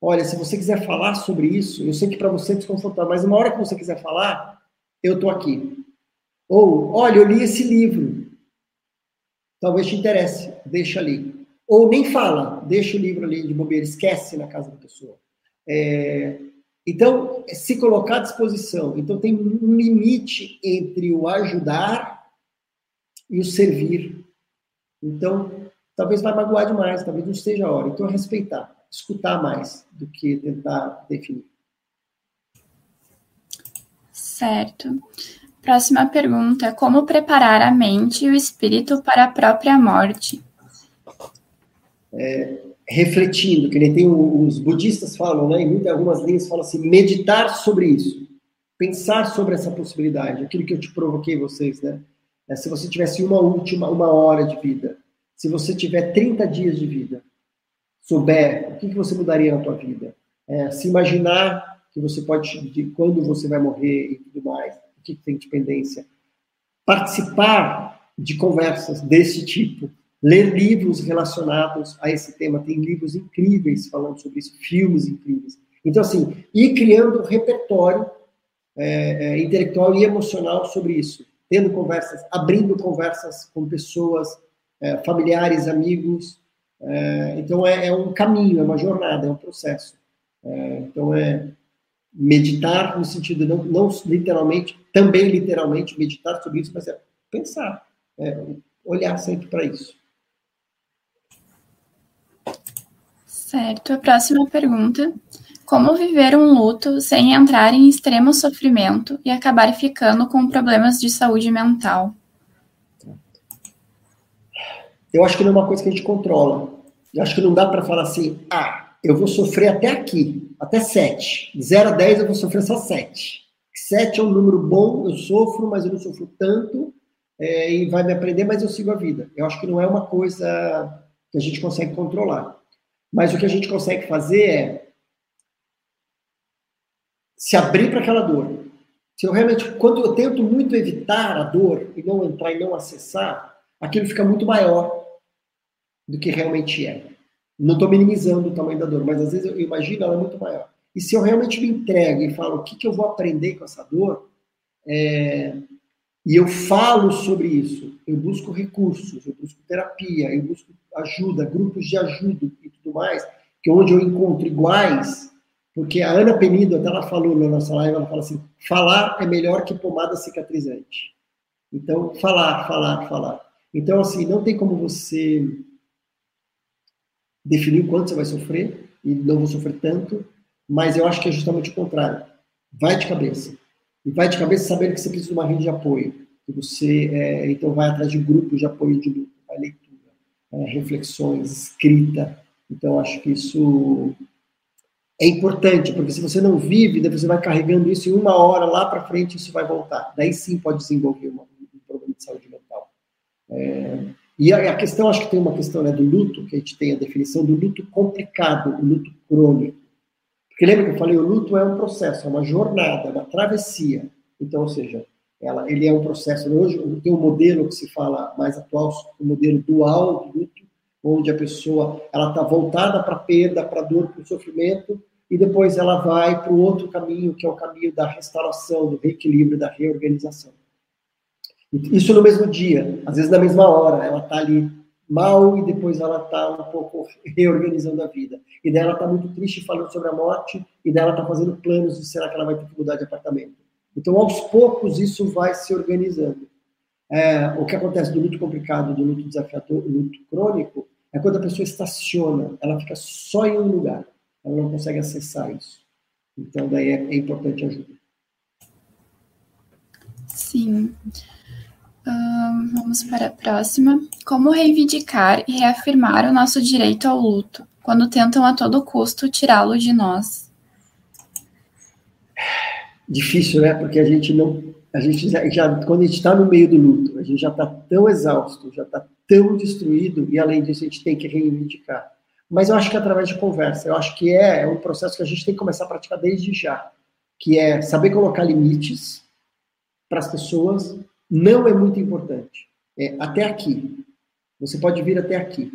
Olha, se você quiser falar sobre isso, eu sei que para você é desconfortável, mas uma hora que você quiser falar, eu estou aqui. Ou, olha, eu li esse livro. Talvez te interesse, deixa ali. Ou nem fala, deixa o livro ali de bobeira, esquece na casa da pessoa. É, então, se colocar à disposição. Então, tem um limite entre o ajudar e o servir. Então, talvez vai magoar demais, talvez não esteja a hora. Então, respeitar escutar mais do que tentar definir. Certo. Próxima pergunta: como preparar a mente e o espírito para a própria morte? É, refletindo, que nem tem os budistas falam, né? Em muitas algumas linhas falam assim, meditar sobre isso, pensar sobre essa possibilidade, aquilo que eu te provoquei vocês, né? É, se você tivesse uma última, uma hora de vida, se você tiver 30 dias de vida, souber o que, que você mudaria na tua vida, é, se imaginar que você pode, de quando você vai morrer e tudo mais, que, tem dependência, participar de conversas desse tipo, ler livros relacionados a esse tema, tem livros incríveis falando sobre isso, filmes incríveis. Então, assim, ir criando um repertório é, é, intelectual e emocional sobre isso, tendo conversas, abrindo conversas com pessoas, é, familiares, amigos, é, então é, é, um caminho, é uma jornada, é um processo. É, então é meditar no sentido não, não literalmente, também literalmente meditar sobre isso, mas é pensar, é olhar sempre para isso. Certo. A próxima pergunta: como viver um luto sem entrar em extremo sofrimento e acabar ficando com problemas de saúde mental? eu acho que não é uma coisa que a gente controla. Eu acho que não dá para falar assim, ah, eu vou sofrer até aqui, até 7. De 0 a 10 eu vou sofrer só 7. 7 é um número bom, eu sofro, mas eu não sofro tanto, é, e vai me aprender, mas eu sigo a vida. Eu acho que não é uma coisa que a gente consegue controlar. Mas o que a gente consegue fazer é se abrir para aquela dor. Se eu realmente, quando eu tento muito evitar a dor e não entrar e não acessar, aquilo fica muito maior do que realmente é. Não estou minimizando o tamanho da dor, mas às vezes eu imagino ela é muito maior. E se eu realmente me entrego e falo o que, que eu vou aprender com essa dor, é, e eu falo sobre isso, eu busco recursos, eu busco terapia, eu busco ajuda, grupos de ajuda e tudo mais, que é onde eu encontro iguais, Porque a Ana Penido, até ela falou na nossa live, ela fala assim, falar é melhor que pomada cicatrizante. Então, falar, falar, falar. Então, assim, não tem como você definir o quanto você vai sofrer, e não vou sofrer tanto, mas eu acho que é justamente o contrário. Vai de cabeça. E vai de cabeça sabendo que você precisa de uma rede de apoio. Que você, é, então, vai atrás de grupos de apoio de luta, vai leitura, é, reflexões, escrita. Então, acho que isso é importante, porque se você não vive, daí você vai carregando isso em uma hora lá para frente, isso vai voltar. Daí sim pode desenvolver uma, um problema de saúde mental. É, e a, questão, acho que tem uma questão né, do luto, que a gente tem a definição do luto complicado, o luto crônico. Porque lembra que eu falei, o luto é um processo, é uma jornada, é uma travessia. Então, ou seja, ela, ele é um processo. Hoje tem um modelo que se fala mais atual, o um modelo dual do luto, onde a pessoa ela está voltada para a perda, para a dor, para o sofrimento, e depois ela vai para o outro caminho, que é o caminho da restauração, do reequilíbrio, da reorganização. Isso no mesmo dia, às vezes na mesma hora, ela está ali mal e depois ela está um pouco reorganizando a vida. E dela está muito triste falando sobre a morte e dela está fazendo planos de será que ela vai ter que mudar de apartamento. Então, aos poucos, isso vai se organizando. É, o que acontece do luto complicado, do luto desafiador, do luto crônico, é quando a pessoa estaciona, ela fica só em um lugar, ela não consegue acessar isso. Então, daí é, é importante ajuda. Sim. Vamos para a próxima. Como reivindicar e reafirmar o nosso direito ao luto, quando tentam a todo custo tirá-lo de nós? Difícil, né? Porque a gente não. A gente já, já quando a gente está no meio do luto, a gente já está tão exausto, já está tão destruído, e além disso, a gente tem que reivindicar. Mas eu acho que é através de conversa, eu acho que é, é um processo que a gente tem que começar a praticar desde já, que é saber colocar limites para as pessoas, não é muito importante. É até aqui. Você pode vir até aqui.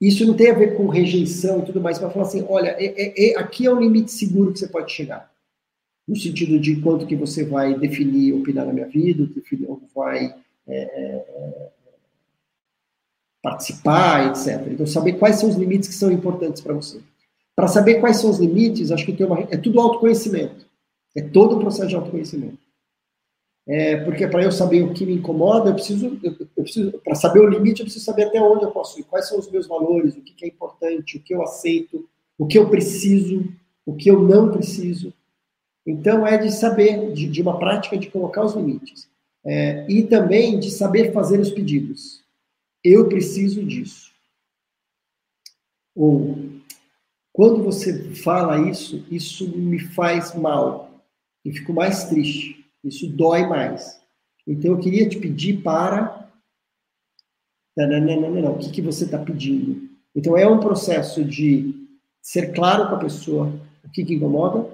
Isso não tem a ver com rejeição e tudo mais, para falar assim, olha, é, é, é, aqui é um limite seguro que você pode chegar. No sentido de quanto que você vai definir, opinar na minha vida, definir, vai é, é, participar, etc. Então, saber quais são os limites que são importantes para você. Para saber quais são os limites, acho que tem uma, é tudo autoconhecimento. É todo um processo de autoconhecimento. É, porque para eu saber o que me incomoda, eu preciso, eu, eu preciso para saber o limite, eu preciso saber até onde eu posso ir, quais são os meus valores, o que, que é importante, o que eu aceito, o que eu preciso, o que eu não preciso. Então, é de saber, de, de uma prática de colocar os limites. É, e também de saber fazer os pedidos eu preciso disso. Ou, quando você fala isso, isso me faz mal. Eu fico mais triste. Isso dói mais. Então, eu queria te pedir para. Não, não, não, não. O que, que você está pedindo? Então, é um processo de ser claro com a pessoa o que, que incomoda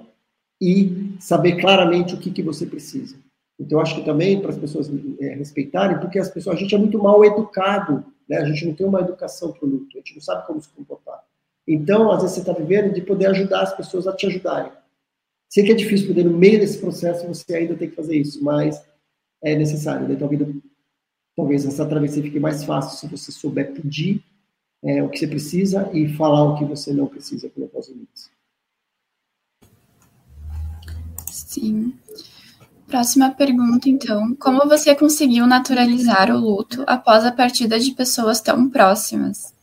e saber claramente o que, que você precisa. Então, acho que também para as pessoas é, respeitarem, porque as pessoas, a gente é muito mal educado, né? a gente não tem uma educação para o luto, a gente não sabe como se comportar. Então, às vezes, você está vivendo de poder ajudar as pessoas a te ajudarem. Sei que é difícil poder, no meio desse processo, você ainda tem que fazer isso, mas é necessário. Né? Talvez, talvez essa travessia fique mais fácil se você souber pedir é, o que você precisa e falar o que você não precisa, colocar os limites. Sim. Próxima pergunta, então. Como você conseguiu naturalizar o luto após a partida de pessoas tão próximas?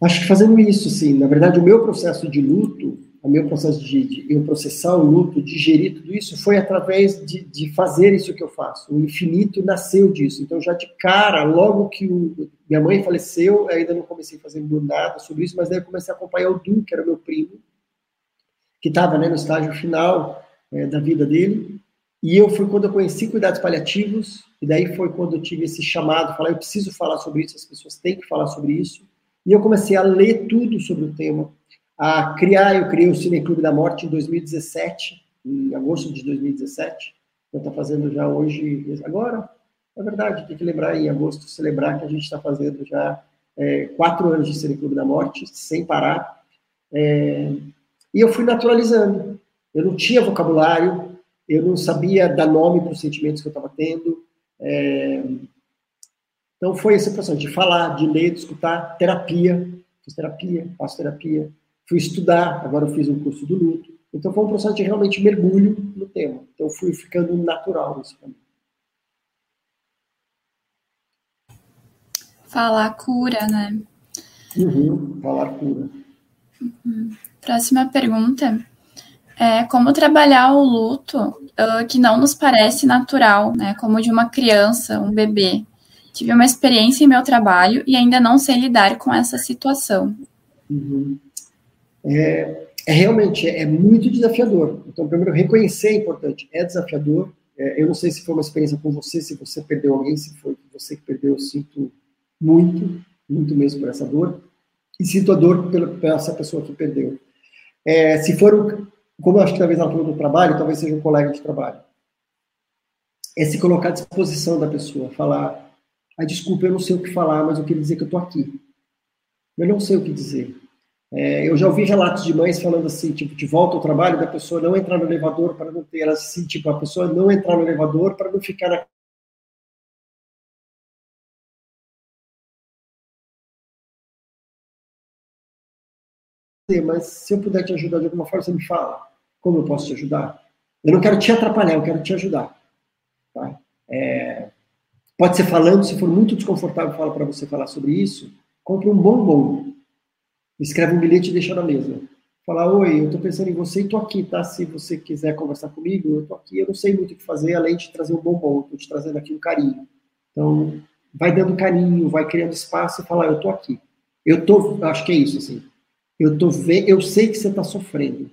Acho que fazendo isso, sim. Na verdade, o meu processo de luto, o meu processo de, de eu processar o luto, digerir tudo isso, foi através de, de, fazer isso que eu faço. O infinito nasceu disso. Então, já de cara, logo que o, minha mãe faleceu, ainda não comecei a fazer nada sobre isso, mas daí eu comecei a acompanhar o Du, que era meu primo, que estava né, no estágio final é, da vida dele. E eu fui quando eu conheci cuidados paliativos, e daí foi quando eu tive esse chamado, falar, eu preciso falar sobre isso, as pessoas têm que falar sobre isso. E eu comecei a ler tudo sobre o tema, a criar, eu criei o Cine Clube da Morte em 2017, em agosto de 2017. Eu estou fazendo já hoje, agora, é verdade, tem que lembrar em agosto, celebrar que a gente está fazendo já é, quatro anos de Cine Clube da Morte, sem parar. É, e eu fui naturalizando. Eu não tinha vocabulário, eu não sabia dar nome para os sentimentos que eu estava tendo. É... Então foi esse processo de falar, de ler, de escutar, terapia, fiz terapia, faço terapia, fui estudar, agora eu fiz um curso do luto. Então foi um processo de realmente mergulho no tema. Então fui ficando natural nisso para mim. Falar cura, né? Uhum, falar cura. Uhum. Próxima pergunta. É, como trabalhar o luto uh, que não nos parece natural, né? Como de uma criança, um bebê. Tive uma experiência em meu trabalho e ainda não sei lidar com essa situação. Uhum. É, é, realmente é muito desafiador. Então, primeiro, reconhecer é importante. É desafiador. É, eu não sei se foi uma experiência com você, se você perdeu alguém, se foi você que perdeu, eu sinto muito, muito mesmo por essa dor. E sinto a dor pela, pela essa pessoa que perdeu. É, se for, como eu acho que talvez ela falou do trabalho, talvez seja um colega de trabalho. É se colocar à disposição da pessoa, falar, ah, desculpa, eu não sei o que falar, mas eu queria dizer que eu estou aqui. Eu não sei o que dizer. É, eu já ouvi relatos de mães falando assim, tipo, de volta ao trabalho, da pessoa não entrar no elevador para não ter, assim, tipo, a pessoa não entrar no elevador para não ficar na mas se eu puder te ajudar de alguma forma, você me fala. Como eu posso te ajudar? Eu não quero te atrapalhar, eu quero te ajudar. Tá? É, pode ser falando, se for muito desconfortável falar para você falar sobre isso, compre um bombom. Escreve um bilhete e deixa na mesa. Fala, oi, eu estou pensando em você e estou aqui, tá? Se você quiser conversar comigo, eu estou aqui. Eu não sei muito o que fazer, além de trazer um bombom. Estou te trazendo aqui um carinho. Então, vai dando carinho, vai criando espaço e fala, eu estou aqui. Eu tô, acho que é isso, assim. Eu tô ve eu sei que você está sofrendo.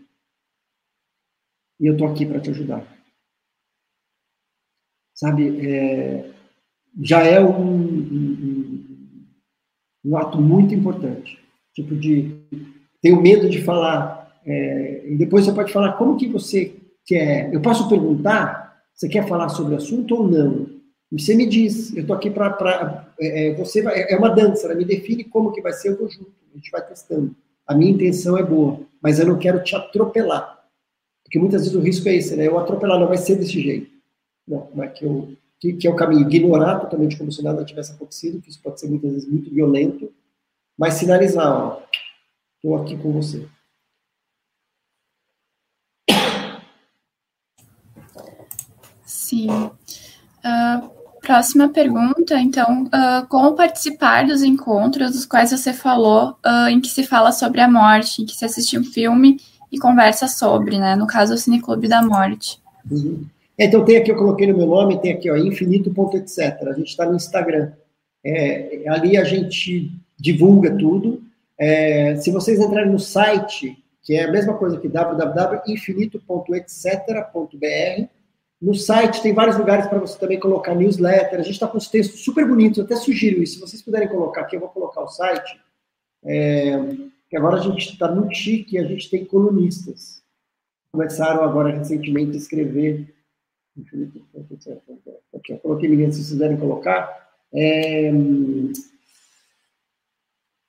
E eu tô aqui para te ajudar. Sabe, é, já é um, um, um, ato muito importante. Tipo de tenho medo de falar. É, e depois você pode falar como que você quer. Eu posso perguntar? Você quer falar sobre o assunto ou não? E você me diz. Eu tô aqui para é, é, você vai, é uma dança. Né? Me define como que vai ser. Eu vou junto. A gente vai testando. A minha intenção é boa, mas eu não quero te atropelar. Porque muitas vezes o risco é esse, né? Eu atropelar não vai ser desse jeito. Não, não é que, eu, que, que é o caminho. Ignorar totalmente como se nada tivesse acontecido, que isso pode ser muitas vezes muito violento, mas sinalizar, ó, estou aqui com você. Sim. Uh, Próxima pergunta, então, uh, como participar dos encontros dos quais você falou, uh, em que se fala sobre a morte, em que se assiste um filme e conversa sobre, né? No caso, o Cineclube da Morte. Uhum. É, então, tem aqui, eu coloquei no meu nome, tem aqui, ó, infinito.etc. A gente está no Instagram. É, ali a gente divulga tudo. É, se vocês entrarem no site, que é a mesma coisa que www.infinito.etc.br, no site tem vários lugares para você também colocar newsletter. A gente está com os textos super bonitos. Eu até sugiro isso. Se vocês puderem colocar aqui, eu vou colocar o site. É, que agora a gente está muito chique a gente tem colunistas. Começaram agora recentemente a escrever. Aqui, eu coloquei ninguém, se vocês quiserem colocar. É,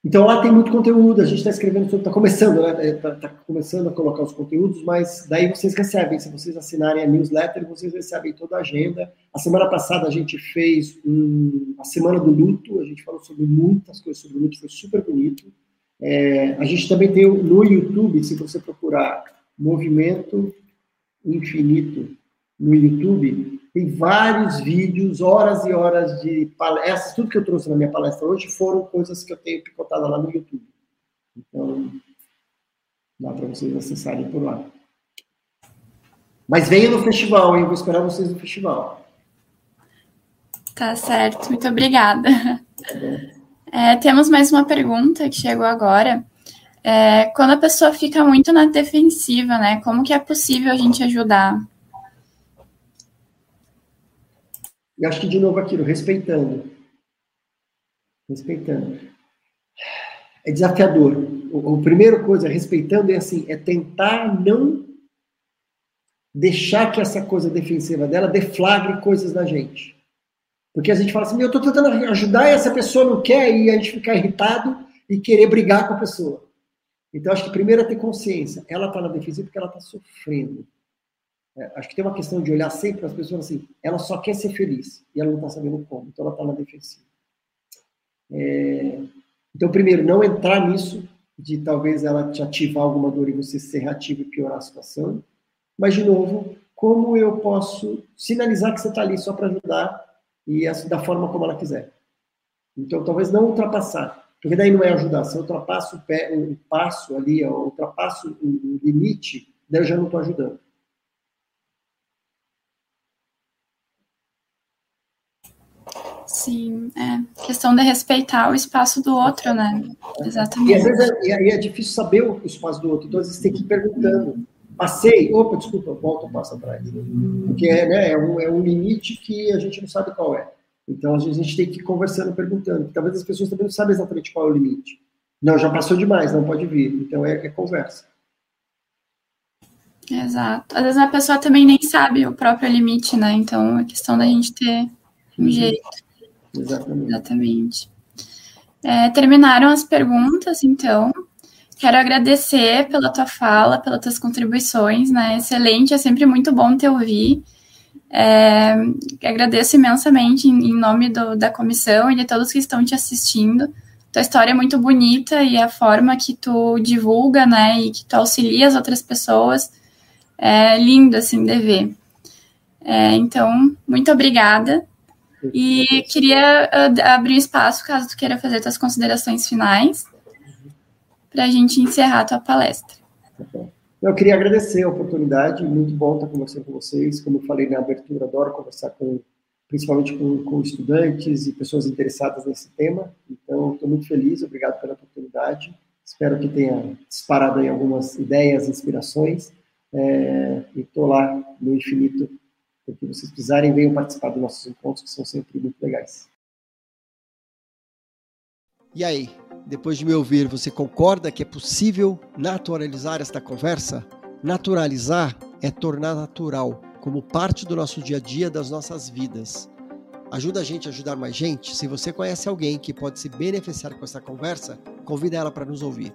então lá tem muito conteúdo, a gente está escrevendo está começando, né? Está tá começando a colocar os conteúdos, mas daí vocês recebem, se vocês assinarem a newsletter, vocês recebem toda a agenda. A semana passada a gente fez um, a semana do luto, a gente falou sobre muitas coisas sobre luto, foi super bonito. É, a gente também tem no YouTube, se você procurar Movimento Infinito no YouTube, tem vários vídeos, horas e horas de palestras. Tudo que eu trouxe na minha palestra hoje foram coisas que eu tenho picotado lá no YouTube. Então, dá para vocês acessarem por lá. Mas venha no festival, hein? Vou esperar vocês no festival. Tá certo, muito obrigada. Tá é, temos mais uma pergunta que chegou agora. É, quando a pessoa fica muito na defensiva, né? Como que é possível a gente ajudar? E acho que, de novo, aquilo, respeitando. Respeitando. É desafiador. O, o primeiro coisa, respeitando, é assim, é tentar não deixar que essa coisa defensiva dela deflagre coisas na gente. Porque a gente fala assim, eu estou tentando ajudar e essa pessoa não quer, e a gente fica irritado e querer brigar com a pessoa. Então, acho que primeiro é ter consciência. Ela está na defensiva porque ela está sofrendo. É, acho que tem uma questão de olhar sempre as pessoas assim, ela só quer ser feliz e ela não está sabendo como, então ela está na defensiva. É, então, primeiro, não entrar nisso, de talvez ela te ativar alguma dor e você ser reativo e piorar a situação. Mas, de novo, como eu posso sinalizar que você está ali só para ajudar e da forma como ela quiser. Então, talvez não ultrapassar, porque daí não é ajudar. Se eu ultrapasso o, pé, um passo ali, eu ultrapasso o limite, daí eu já não estou ajudando. Sim, é. Questão de respeitar o espaço do outro, né? Exatamente. E às vezes é, e aí é difícil saber o espaço do outro, então às vezes tem que ir perguntando. Passei, opa, desculpa, volta um passo atrás. Porque é, né, é, um, é um limite que a gente não sabe qual é. Então, às vezes, a gente tem que ir conversando, perguntando. Talvez as pessoas também não sabem exatamente qual é o limite. Não, já passou demais, não pode vir. Então, é, é conversa. Exato. Às vezes a pessoa também nem sabe o próprio limite, né? Então, é questão da gente ter um uhum. jeito. Exatamente. Exatamente. É, terminaram as perguntas, então. Quero agradecer pela tua fala, pelas tuas contribuições, né? Excelente, é sempre muito bom te ouvir. É, agradeço imensamente em, em nome do, da comissão e de todos que estão te assistindo. Tua história é muito bonita e a forma que tu divulga, né, e que tu auxilia as outras pessoas é lindo, assim, de ver. É, então, muito obrigada. E queria uh, abrir espaço, caso tu queira fazer tuas considerações finais para a gente encerrar a tua palestra. Eu queria agradecer a oportunidade, muito bom estar conversando com vocês. Como eu falei na abertura, adoro conversar com, principalmente com, com estudantes e pessoas interessadas nesse tema. Então, estou muito feliz, obrigado pela oportunidade. Espero que tenha disparado aí algumas ideias, inspirações. É, e estou lá no infinito. O que vocês precisarem, venham participar dos nossos encontros, que são sempre muito legais. E aí, depois de me ouvir, você concorda que é possível naturalizar esta conversa? Naturalizar é tornar natural, como parte do nosso dia a dia, das nossas vidas. Ajuda a gente a ajudar mais gente? Se você conhece alguém que pode se beneficiar com essa conversa, convida ela para nos ouvir.